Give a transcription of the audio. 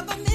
never